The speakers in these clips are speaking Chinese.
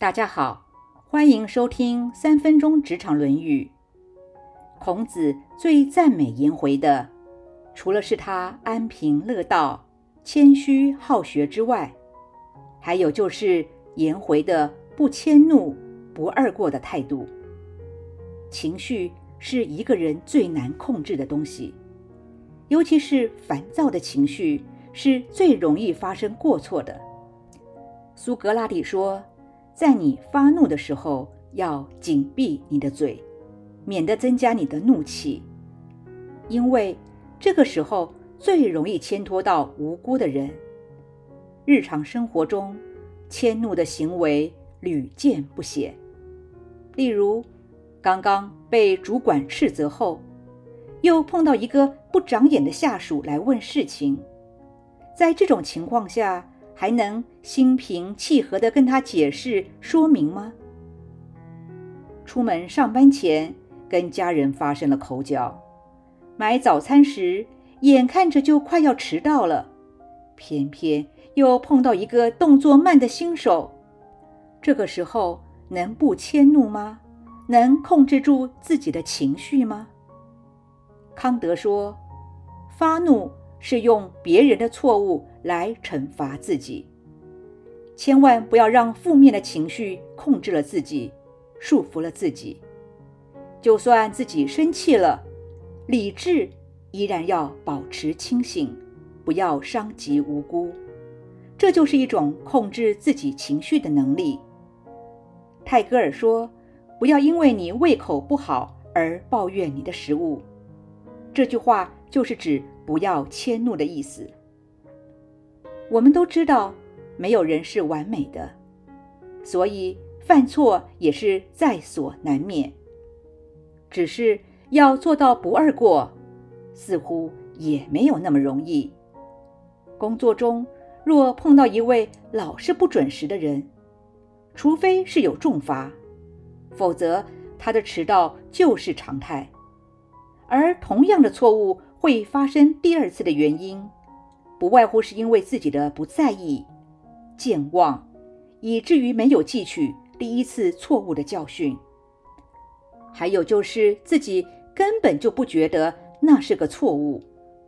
大家好，欢迎收听三分钟职场论语。孔子最赞美颜回的，除了是他安贫乐道、谦虚好学之外，还有就是颜回的不迁怒、不贰过的态度。情绪是一个人最难控制的东西，尤其是烦躁的情绪，是最容易发生过错的。苏格拉底说。在你发怒的时候，要紧闭你的嘴，免得增加你的怒气，因为这个时候最容易牵拖到无辜的人。日常生活中，迁怒的行为屡见不鲜。例如，刚刚被主管斥责后，又碰到一个不长眼的下属来问事情，在这种情况下。还能心平气和地跟他解释说明吗？出门上班前跟家人发生了口角，买早餐时眼看着就快要迟到了，偏偏又碰到一个动作慢的新手，这个时候能不迁怒吗？能控制住自己的情绪吗？康德说：“发怒。”是用别人的错误来惩罚自己，千万不要让负面的情绪控制了自己，束缚了自己。就算自己生气了，理智依然要保持清醒，不要伤及无辜。这就是一种控制自己情绪的能力。泰戈尔说：“不要因为你胃口不好而抱怨你的食物。”这句话就是指。不要迁怒的意思。我们都知道，没有人是完美的，所以犯错也是在所难免。只是要做到不二过，似乎也没有那么容易。工作中若碰到一位老是不准时的人，除非是有重罚，否则他的迟到就是常态。而同样的错误。会发生第二次的原因，不外乎是因为自己的不在意、健忘，以至于没有汲取第一次错误的教训。还有就是自己根本就不觉得那是个错误，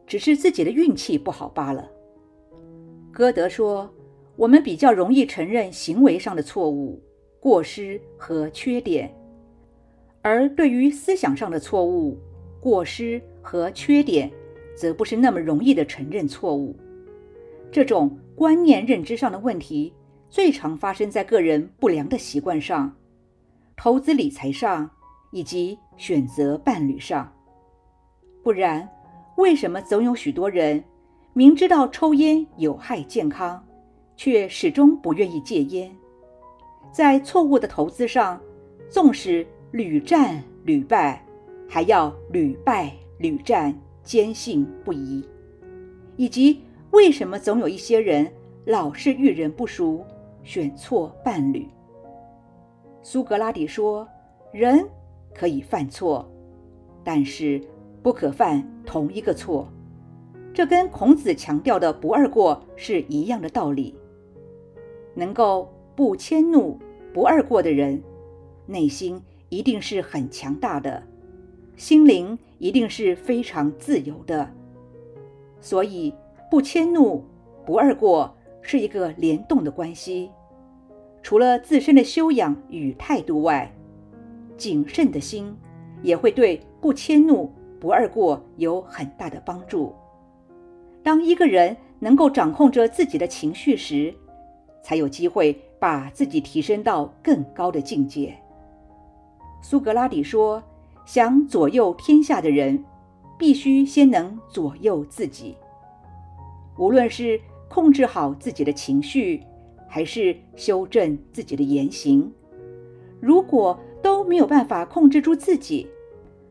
只是自己的运气不好罢了。歌德说：“我们比较容易承认行为上的错误、过失和缺点，而对于思想上的错误。”过失和缺点，则不是那么容易的承认错误。这种观念认知上的问题，最常发生在个人不良的习惯上、投资理财上以及选择伴侣上。不然，为什么总有许多人明知道抽烟有害健康，却始终不愿意戒烟？在错误的投资上，纵使屡战屡败。还要屡败屡战，坚信不疑，以及为什么总有一些人老是遇人不淑，选错伴侣？苏格拉底说：“人可以犯错，但是不可犯同一个错。”这跟孔子强调的“不二过”是一样的道理。能够不迁怒、不二过的人，内心一定是很强大的。心灵一定是非常自由的，所以不迁怒、不贰过是一个联动的关系。除了自身的修养与态度外，谨慎的心也会对不迁怒、不贰过有很大的帮助。当一个人能够掌控着自己的情绪时，才有机会把自己提升到更高的境界。苏格拉底说。想左右天下的人，必须先能左右自己。无论是控制好自己的情绪，还是修正自己的言行，如果都没有办法控制住自己，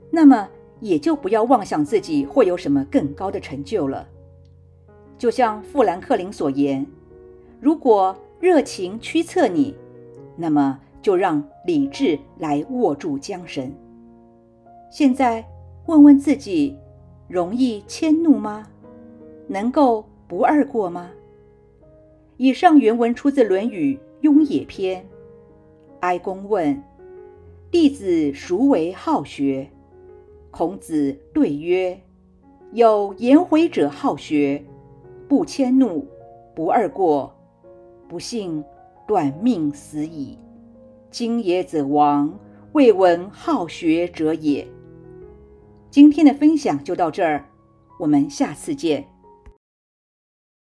那么也就不要妄想自己会有什么更高的成就了。就像富兰克林所言：“如果热情驱策你，那么就让理智来握住缰绳。”现在问问自己，容易迁怒吗？能够不二过吗？以上原文出自《论语·雍也篇》，哀公问：“弟子孰为好学？”孔子对曰：“有颜回者好学，不迁怒，不贰过，不幸短命死矣。今也者亡，未闻好学者也。”今天的分享就到这儿，我们下次见。